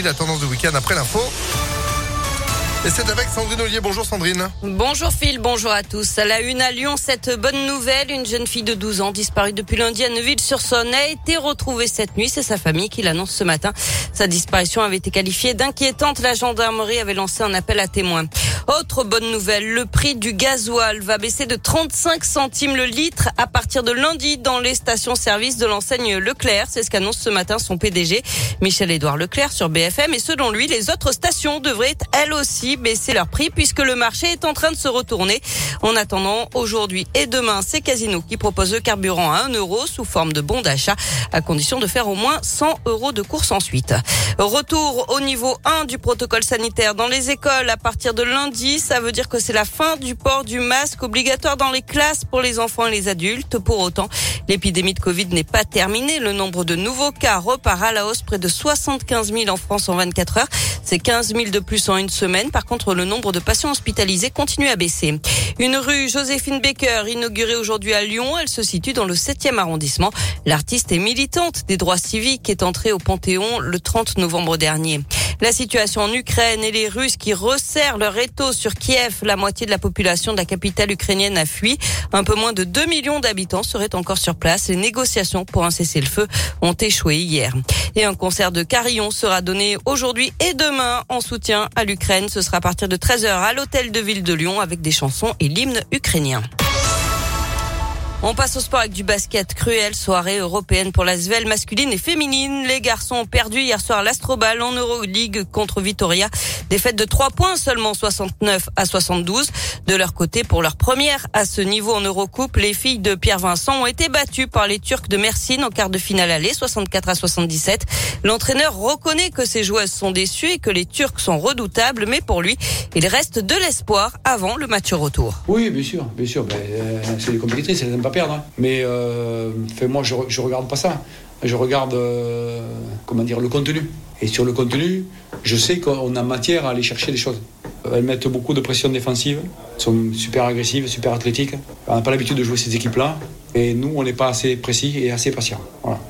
la tendance du week-end après l'info. Et c'est avec Sandrine Ollier. Bonjour Sandrine. Bonjour Phil, bonjour à tous. À la une à Lyon, cette bonne nouvelle, une jeune fille de 12 ans disparue depuis lundi à Neuville-sur-Saône a été retrouvée cette nuit. C'est sa famille qui l'annonce ce matin. Sa disparition avait été qualifiée d'inquiétante. La gendarmerie avait lancé un appel à témoins. Autre bonne nouvelle, le prix du gasoil va baisser de 35 centimes le litre à partir de lundi dans les stations-service de l'enseigne Leclerc. C'est ce qu'annonce ce matin son PDG, Michel-Édouard Leclerc sur BFM. Et selon lui, les autres stations devraient elles aussi baisser leur prix puisque le marché est en train de se retourner. En attendant, aujourd'hui et demain, c'est Casino qui propose le carburant à 1 euro sous forme de bon d'achat à condition de faire au moins 100 euros de course ensuite. Retour au niveau 1 du protocole sanitaire dans les écoles à partir de lundi ça veut dire que c'est la fin du port du masque obligatoire dans les classes pour les enfants et les adultes. Pour autant, l'épidémie de Covid n'est pas terminée. Le nombre de nouveaux cas repart à la hausse, près de 75 000 en France en 24 heures. C'est 15 000 de plus en une semaine. Par contre, le nombre de patients hospitalisés continue à baisser. Une rue Joséphine Baker, inaugurée aujourd'hui à Lyon, elle se situe dans le 7e arrondissement. L'artiste est militante des droits civiques, est entrée au Panthéon le 30 novembre dernier. La situation en Ukraine et les Russes qui resserrent leur étau sur Kiev. La moitié de la population de la capitale ukrainienne a fui. Un peu moins de 2 millions d'habitants seraient encore sur place. Les négociations pour un cessez-le-feu ont échoué hier. Et un concert de carillon sera donné aujourd'hui et demain en soutien à l'Ukraine. Ce sera à partir de 13h à l'hôtel de ville de Lyon avec des chansons et l'hymne ukrainien. On passe au sport avec du basket. Cruelle soirée européenne pour la Svel masculine et féminine. Les garçons ont perdu hier soir l'Astrobal en Euroleague contre Vitoria. Défaite de 3 points seulement 69 à 72. De leur côté, pour leur première à ce niveau en Eurocoupe, les filles de Pierre Vincent ont été battues par les Turcs de Mersin en quart de finale aller 64 à 77. L'entraîneur reconnaît que ses joueuses sont déçues et que les Turcs sont redoutables, mais pour lui, il reste de l'espoir avant le match retour. Oui, bien sûr, bien sûr. Euh, c'est perdre. Hein. Mais euh, moi, je, regarde pas ça. Je regarde, euh, comment dire, le contenu. Et sur le contenu, je sais qu'on a matière à aller chercher des choses. Elles mettent beaucoup de pression défensive, sont super agressives, super athlétiques. On n'a pas l'habitude de jouer ces équipes-là. Et nous, on n'est pas assez précis et assez patient.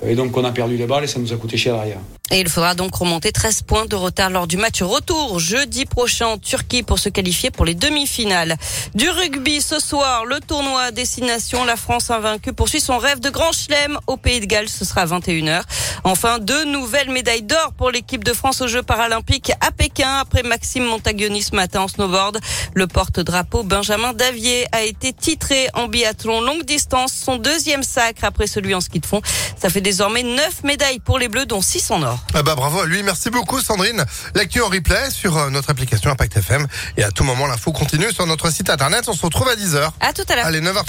Et donc, on a perdu les balles et ça nous a coûté cher derrière. Et il faudra donc remonter 13 points de retard lors du match retour jeudi prochain en Turquie pour se qualifier pour les demi-finales. Du rugby ce soir, le tournoi à destination, la France invaincue poursuit son rêve de grand chelem au Pays de Galles, ce sera à 21h. Enfin, deux nouvelles médailles d'or pour l'équipe de France aux Jeux paralympiques à Pékin après Maxime Montagioni ce matin en snowboard. Le porte-drapeau Benjamin Davier a été titré en biathlon longue distance, son deuxième sacre après celui en ski de fond. Ça fait désormais neuf médailles pour les Bleus dont six en or. Ah bah bravo à lui, merci beaucoup Sandrine. L'actu en replay sur euh, notre application Impact FM et à tout moment l'info continue sur notre site internet. On se retrouve à 10h. À tout à l'heure. Allez 9h34.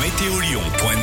Météolion.net